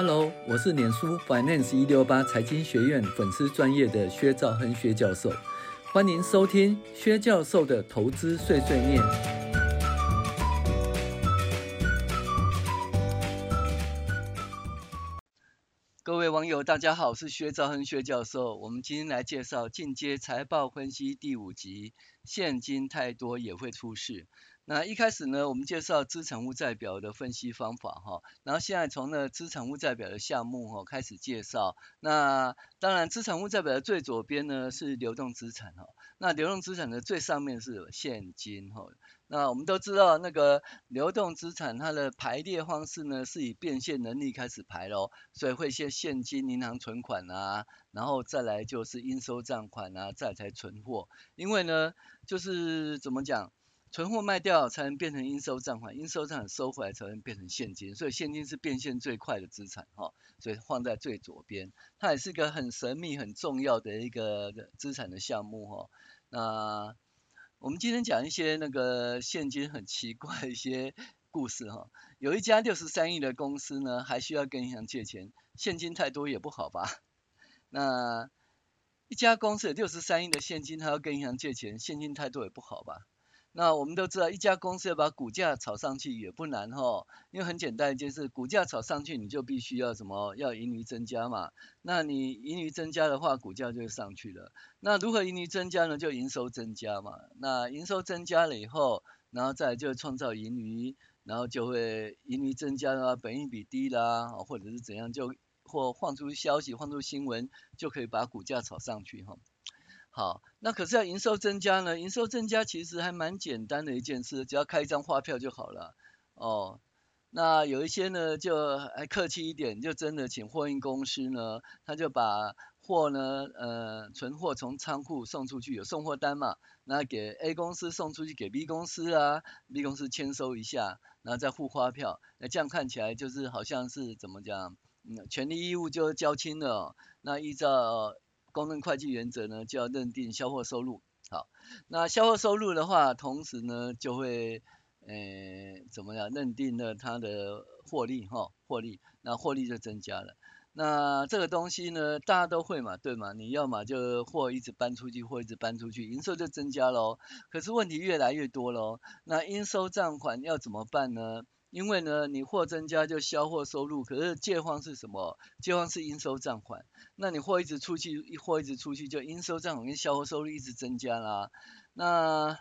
Hello，我是脸书 Finance 一六八财经学院粉丝专业的薛兆恒薛教授，欢迎收听薛教授的投资碎碎念。各位网友，大家好，我是薛兆恒薛教授。我们今天来介绍进阶财报分析第五集：现金太多也会出事。那一开始呢，我们介绍资产负债表的分析方法哈，然后现在从那资产负债表的项目哈开始介绍。那当然，资产负债表的最左边呢是流动资产哈，那流动资产的最上面是现金哈。那我们都知道，那个流动资产它的排列方式呢是以变现能力开始排喽，所以会先现金、银行存款啊，然后再来就是应收账款啊，再来才存货。因为呢，就是怎么讲？存货卖掉才能变成应收账款，应收账款收回来才能变成现金，所以现金是变现最快的资产哈，所以放在最左边，它也是一个很神秘、很重要的一个资产的项目哈。那我们今天讲一些那个现金很奇怪一些故事哈。有一家六十三亿的公司呢，还需要跟银行借钱，现金太多也不好吧？那一家公司有六十三亿的现金，还要跟银行借钱，现金太多也不好吧？那我们都知道，一家公司要把股价炒上去也不难哈，因为很简单一件事，股价炒上去你就必须要什么，要盈余增加嘛。那你盈余增加的话，股价就上去了。那如何盈余增加呢？就营收增加嘛。那营收增加了以后，然后再就创造盈余，然后就会盈余增加啦，本益比低啦，或者是怎样，就或放出消息，放出新闻，就可以把股价炒上去哈。好，那可是要营收增加呢？营收增加其实还蛮简单的一件事，只要开一张发票就好了。哦，那有一些呢就还客气一点，就真的请货运公司呢，他就把货呢，呃，存货从仓库送出去，有送货单嘛？那给 A 公司送出去给 B 公司啊，B 公司签收一下，然后再付发票。那这样看起来就是好像是怎么讲？嗯，权利义务就交清了。那依照公认会计原则呢，就要认定销货收入。好，那销货收入的话，同时呢就会，呃，怎么样认定了它的获利哈，获利，那获利就增加了。那这个东西呢，大家都会嘛，对吗？你要么就货一直搬出去，货一直搬出去，营收就增加喽。可是问题越来越多喽，那应收账款要怎么办呢？因为呢，你货增加就销货收入，可是借方是什么？借方是应收账款。那你货一直出去，货一直出去，就应收账款跟销货收入一直增加啦。那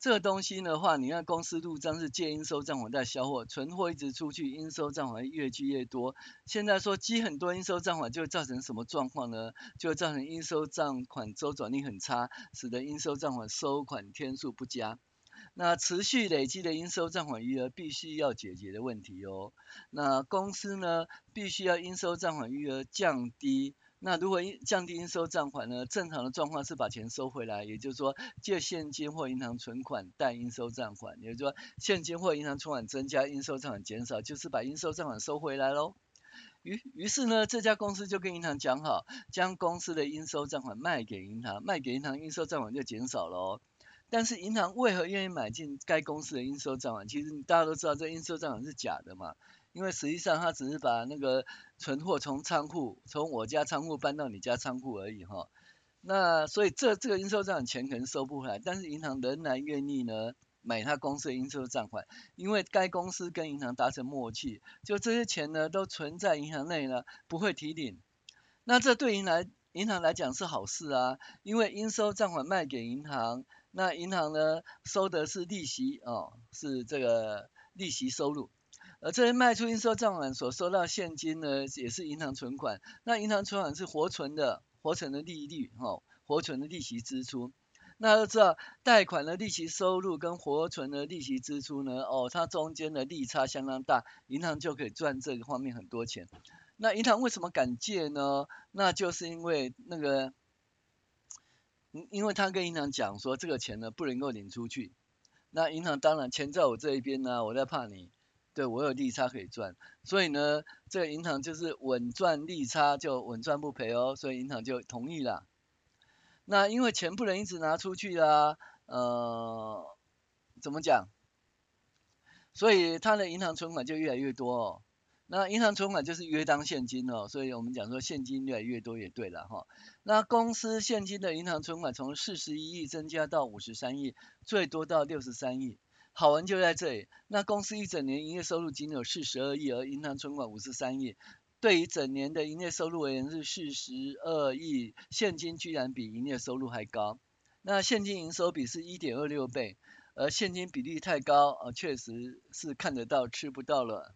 这个东西的话，你看公司入账是借应收账款在销货，存货一直出去，应收账款越积越多。现在说积很多应收账款，就会造成什么状况呢？就会造成应收账款周转率很差，使得应收账款收款天数不佳。那持续累积的应收账款余额必须要解决的问题哦。那公司呢，必须要应收账款余额降低。那如果降低应收账款呢？正常的状况是把钱收回来，也就是说借现金或银行存款贷应收账款，也就是说现金或银行存款增加，应收账款减少，就是把应收账款收回来喽。于于是呢，这家公司就跟银行讲好，将公司的应收账款卖给银行，卖给银行应收账款就减少喽。但是银行为何愿意买进该公司的应收账款？其实大家都知道，这应收账款是假的嘛，因为实际上他只是把那个存货从仓库，从我家仓库搬到你家仓库而已哈。那所以这这个应收账款钱可能收不回来，但是银行仍然愿意呢买他公司的应收账款，因为该公司跟银行达成默契，就这些钱呢都存在银行内呢，不会提领。那这对银来银行来讲是好事啊，因为应收账款卖给银行。那银行呢，收的是利息哦，是这个利息收入，而这些卖出应收账款所收到现金呢，也是银行存款。那银行存款是活存的，活存的利率哦，活存的利息支出。那要知道，贷款的利息收入跟活存的利息支出呢，哦，它中间的利差相当大，银行就可以赚这个方面很多钱。那银行为什么敢借呢？那就是因为那个。因为他跟银行讲说，这个钱呢不能够领出去，那银行当然钱在我这一边呢，我在怕你，对我有利差可以赚，所以呢，这个银行就是稳赚利差，就稳赚不赔哦，所以银行就同意了。那因为钱不能一直拿出去啊，呃，怎么讲？所以他的银行存款就越来越多哦。那银行存款就是约当现金哦，所以我们讲说现金越来越多也对了哈。那公司现金的银行存款从四十一亿增加到五十三亿，最多到六十三亿。好玩就在这里，那公司一整年营业收入仅有四十二亿，而银行存款五十三亿，对于整年的营业收入而言是四十二亿，现金居然比营业收入还高。那现金营收比是一点二六倍，而现金比例太高，呃，确实是看得到吃不到了。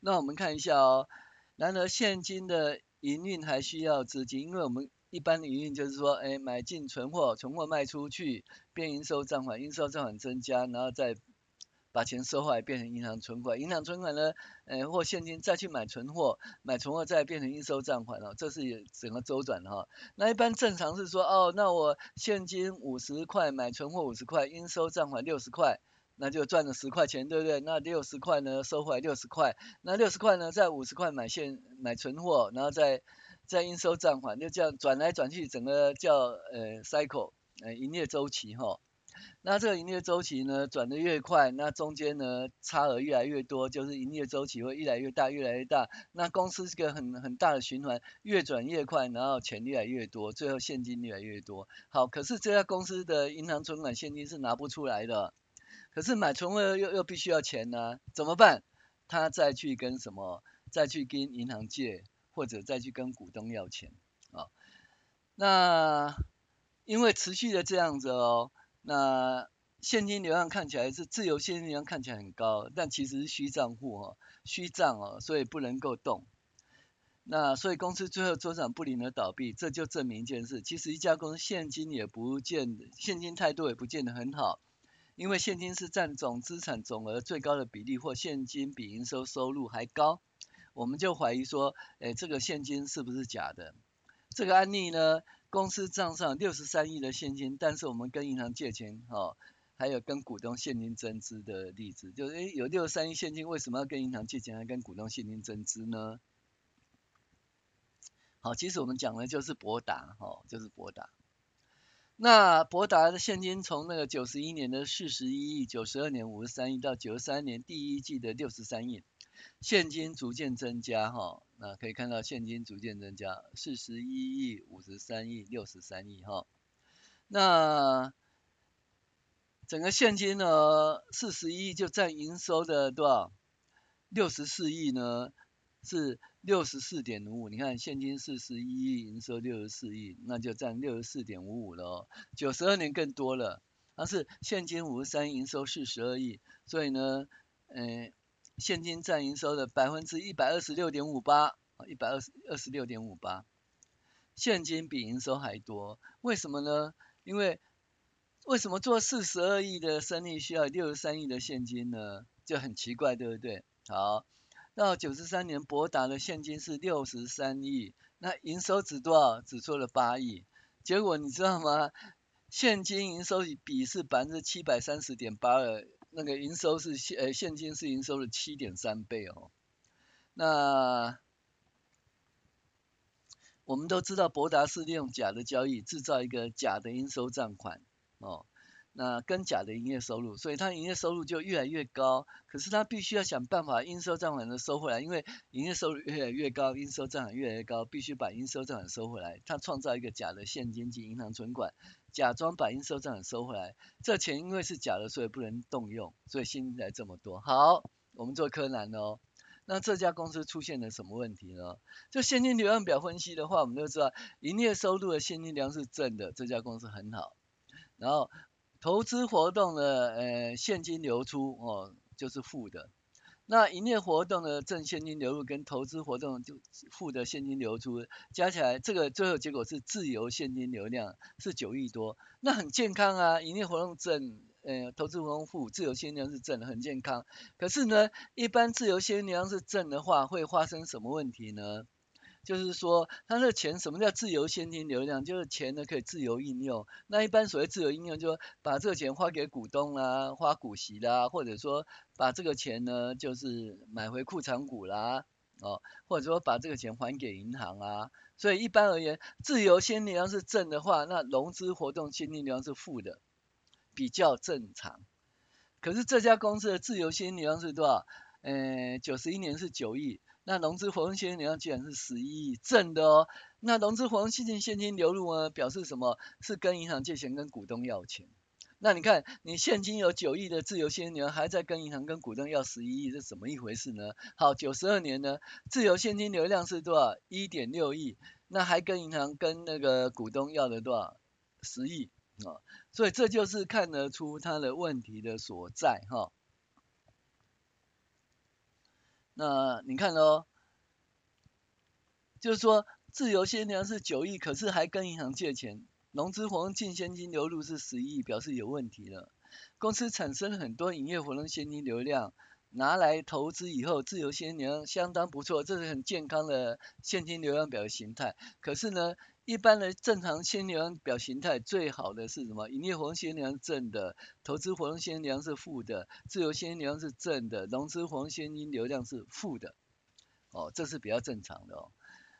那我们看一下哦，然而现金的营运还需要资金，因为我们一般的营运就是说，哎，买进存货，存货卖出去，变应收账款，应收账款增加，然后再把钱收回来变成银行存款，银行存款呢，呃，或现金再去买存货，买存货再变成应收账款哦，这是整个周转哈。那一般正常是说，哦，那我现金五十块买存货五十块，应收账款六十块。那就赚了十块钱，对不对？那六十块呢，收回来六十块，那六十块呢，再五十块买现买存货，然后再再应收账款，就这样转来转去，整个叫呃 cycle，呃营业周期哈。那这个营业周期呢，转得越快，那中间呢差额越来越多，就是营业周期会越来越大，越来越大。那公司是个很很大的循环，越转越快，然后钱越来越多，最后现金越来越多。好，可是这家公司的银行存款现金是拿不出来的。可是买存货又又必须要钱呢、怎么办？他再去跟什么？再去跟银行借，或者再去跟股东要钱啊、那因为持续的这样子哦，那现金流量看起来是自由现金流量看起来很高，但其实是虚账户哦，虚账哦，所以不能够动。那所以公司最后周转不灵而倒闭，这就证明一件事：其实一家公司现金也不见，现金态度也不见得很好。因为现金是占总资产总额最高的比例，或现金比营收收入还高，我们就怀疑说，诶，这个现金是不是假的？这个案例呢，公司账上六十三亿的现金，但是我们跟银行借钱，哦，还有跟股东现金增资的例子，就是，有六十三亿现金，为什么要跟银行借钱，还跟股东现金增资呢？好，其实我们讲的就是博达，哦，就是博达。那博达的现金从那个九十一年的四十一亿，九十二年五十三亿，到九十三年第一季的六十三亿，现金逐渐增加哈。那可以看到现金逐渐增加，四十一亿、五十三亿、六十三亿哈。那整个现金呢，四十一亿就占营收的多少？六十四亿呢是。六十四点五五，你看现金四十一亿，营收六十四亿，那就占六十四点五五了哦。九十二年更多了，但是现金五十三亿，营收四十二亿，所以呢，呃，现金占营收的百分之一百二十六点五八，一百二十二十六点五八，现金比营收还多，为什么呢？因为为什么做四十二亿的生意需要六十三亿的现金呢？就很奇怪，对不对？好。到九十三年，博达的现金是六十三亿，那营收只多少？只做了八亿。结果你知道吗？现金营收比是百分之七百三十点八二，那个营收是现呃现金是营收的七点三倍哦。那我们都知道，博达是利用假的交易制造一个假的应收账款哦。那跟假的营业收入，所以他营业收入就越来越高。可是他必须要想办法应收账款的收回来，因为营业收入越来越高，应收账款越来越高，必须把应收账款收回来。他创造一个假的现金及银行存款，假装把应收账款收回来。这钱因为是假的，所以不能动用，所以现金才这么多。好，我们做柯南哦。那这家公司出现了什么问题呢？就现金流量表分析的话，我们都知道营业收入的现金流量是正的，这家公司很好。然后投资活动的呃现金流出哦就是负的，那营业活动的正现金流入跟投资活动就负的现金流出加起来，这个最后结果是自由现金流量是九亿多，那很健康啊，营业活动正，呃投资活动负，自由现金流是正的，很健康。可是呢，一般自由现金流量是正的话，会发生什么问题呢？就是说，他的钱什么叫自由现金流量？就是钱呢可以自由应用。那一般所谓自由应用，就把这个钱花给股东啦，花股息啦，或者说把这个钱呢就是买回库藏股啦，哦，或者说把这个钱还给银行啊。所以一般而言，自由现金流量是正的话，那融资活动现金流量是负的，比较正常。可是这家公司的自由现金流量是多少？呃，九十一年是九亿，那融资活动现金流量居然是十一亿，正的哦。那融资活动现金现金流入呢，表示什么？是跟银行借钱，跟股东要钱。那你看，你现金有九亿的自由现金流，还在跟银行跟股东要十一亿，这怎么一回事呢？好，九十二年呢，自由现金流量是多少？一点六亿，那还跟银行跟那个股东要了多少？十亿啊，所以这就是看得出它的问题的所在哈。那你看哦，就是说自由现金流是九亿，可是还跟银行借钱。融资活动净现金流入是十亿，表示有问题了。公司产生了很多营业活动现金流量，拿来投资以后，自由现金流相当不错，这是很健康的现金流量表的形态。可是呢，一般的正常现金流量表形态最好的是什么？营业活动现金流量是正的，投资活动现金流量是负的，自由现金流量是正的，融资活动现金流量是负的。哦，这是比较正常的哦。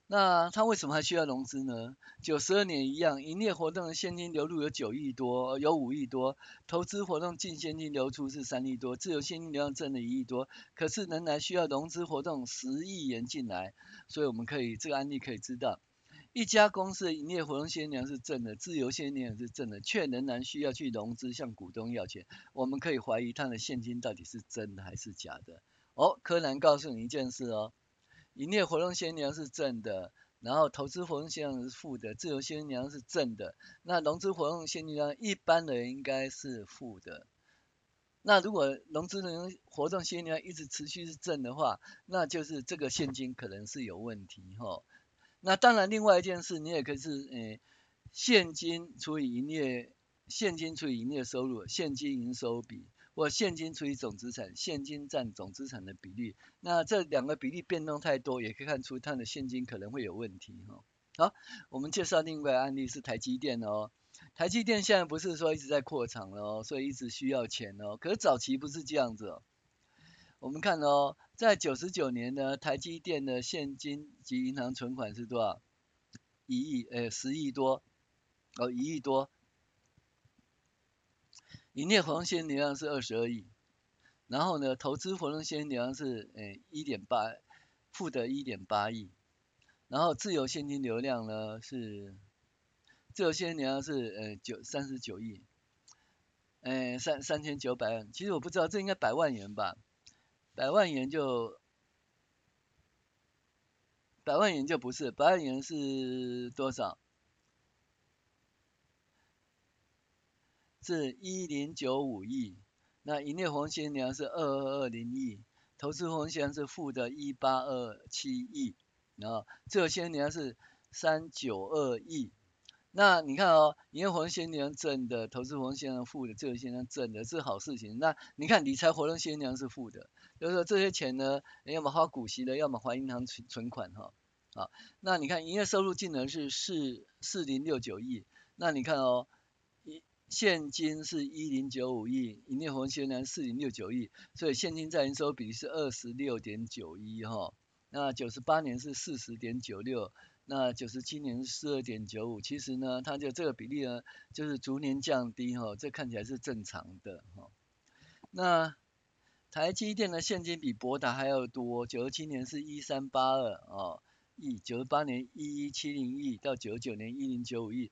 那他为什么还需要融资呢？九十二年一样，营业活动的现金流入有九亿多，有五亿多，投资活动净现金流出是三亿多，自由现金流量挣了一亿多，可是仍然需要融资活动十亿元进来，所以我们可以这个案例可以知道，一家公司的营业活动现金流是正的，自由现金流是正的，却仍然需要去融资向股东要钱，我们可以怀疑他的现金到底是真的还是假的。哦，柯南告诉你一件事哦。营业活动现金流是正的，然后投资活动现金流是负的，自由现金流是正的，那融资活动现金流一般人应该是负的。那如果融资的活动现金流一直持续是正的话，那就是这个现金可能是有问题哈。那当然另外一件事，你也可以是诶，现金除以营业，现金除以营业收入，现金营收比。或现金除以总资产，现金占总资产的比例，那这两个比例变动太多，也可以看出它的现金可能会有问题哈。好，我们介绍另外一个案例是台积电哦。台积电现在不是说一直在扩厂了哦，所以一直需要钱哦。可是早期不是这样子哦。我们看哦，在九十九年呢，台积电的现金及银行存款是多少？一亿，呃，十亿多，哦，一亿多。营业活动现金流量是二十二亿，然后呢，投资活动现金流量是呃一点八，负的一点八亿，然后自由现金流量呢是，自由现金流量是呃九三十九亿，呃三三千九百万，其实我不知道这应该百万元吧，百万元就，百万元就不是，百万元是多少？是一零九五亿，那营业活动现金流是二二二零亿，投资活动现是负的一八二七亿，然后这些年是三九二亿。那你看哦，营业活动现金流正的，投资活动现金负的，自由现金流正的，是好事情。那你看理财活动现金流是负的，就是说这些钱呢，要么花股息的，要么还银行存存款哈。啊，那你看营业收入净额是四四零六九亿，那你看哦。一现金是一零九五亿，营业活动现金四零六九亿，所以现金占营收比是二十六点九一哈。那九十八年是四十点九六，那九十七年是四二点九五。其实呢，它就这个比例呢，就是逐年降低哈，这看起来是正常的哈。那台积电的现金比博达还要多，九十七年是一三八二啊亿，九十八年一一七零亿，到九十九年一零九五亿。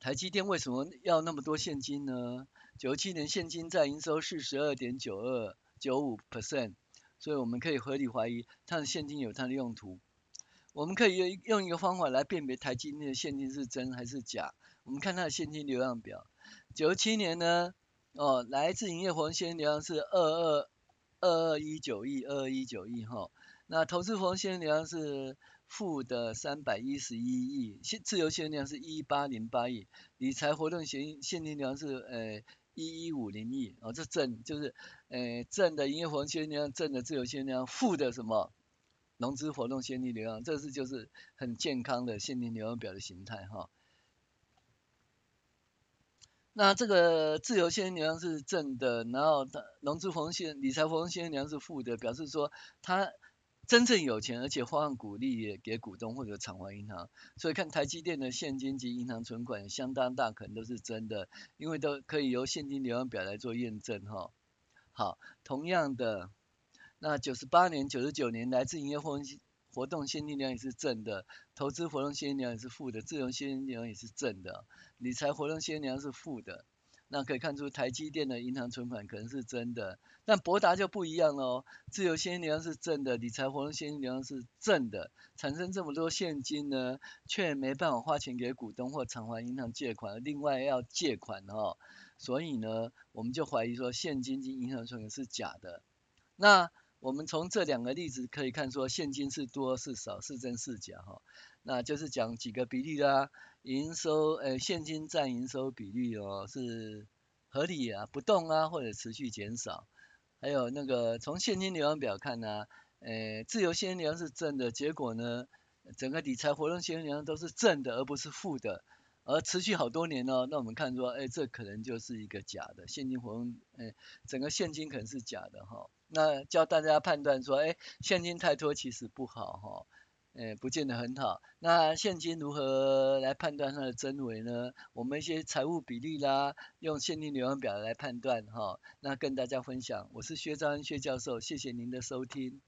台积电为什么要那么多现金呢？九十七年现金占营收是十二点九二九五 percent，所以我们可以合理怀疑它的现金有它的用途。我们可以用用一个方法来辨别台积电的现金是真还是假。我们看它的现金流量表，九十七年呢，哦，来自营业活动现金流量是二二二二一九亿二二一九亿哈，那投资活动现金流量是。负的三百一十一亿，现自由现金流是一八零八亿，理财活动现现金流是呃一一五零亿，哦，这正就是呃正的营业活动现金流，正的自由现金流，负的什么融资活动现金流量，这是就是很健康的现金流量表的形态哈。那这个自由现金流是正的，然后它融资活动现理财活动现金流是负的，表示说它。真正有钱，而且发放股利给股东或者偿还银行，所以看台积电的现金及银行存款相当大，可能都是真的，因为都可以由现金流量表来做验证哈。好，同样的，那九十八年、九十九年来自营业活活动现金流也是正的，投资活动现金流也是负的，自由现金流也是正的，理财活动现金流是负的。那可以看出台积电的银行存款可能是真的，但博达就不一样喽，自由现金流是正的，理财活动现金流是正的，产生这么多现金呢，却没办法花钱给股东或偿还银行借款，另外要借款哦，所以呢，我们就怀疑说现金及银行存款是假的。那我们从这两个例子可以看出，现金是多是少，是真是假哈？那就是讲几个比例啦，营收呃现金占营收比例哦是合理啊，不动啊或者持续减少，还有那个从现金流量表看呢、啊，呃自由现金流量是正的，结果呢整个理财活动现金流量都是正的而不是负的。而持续好多年哦，那我们看说，哎，这可能就是一个假的现金活动，哎，整个现金可能是假的哈、那教大家判断说，哎，现金太多其实不好哈、哦，哎，不见得很好。那现金如何来判断它的真伪呢？我们一些财务比例啦，用现金流量表来判断哈、那跟大家分享，我是薛章恩薛教授，谢谢您的收听。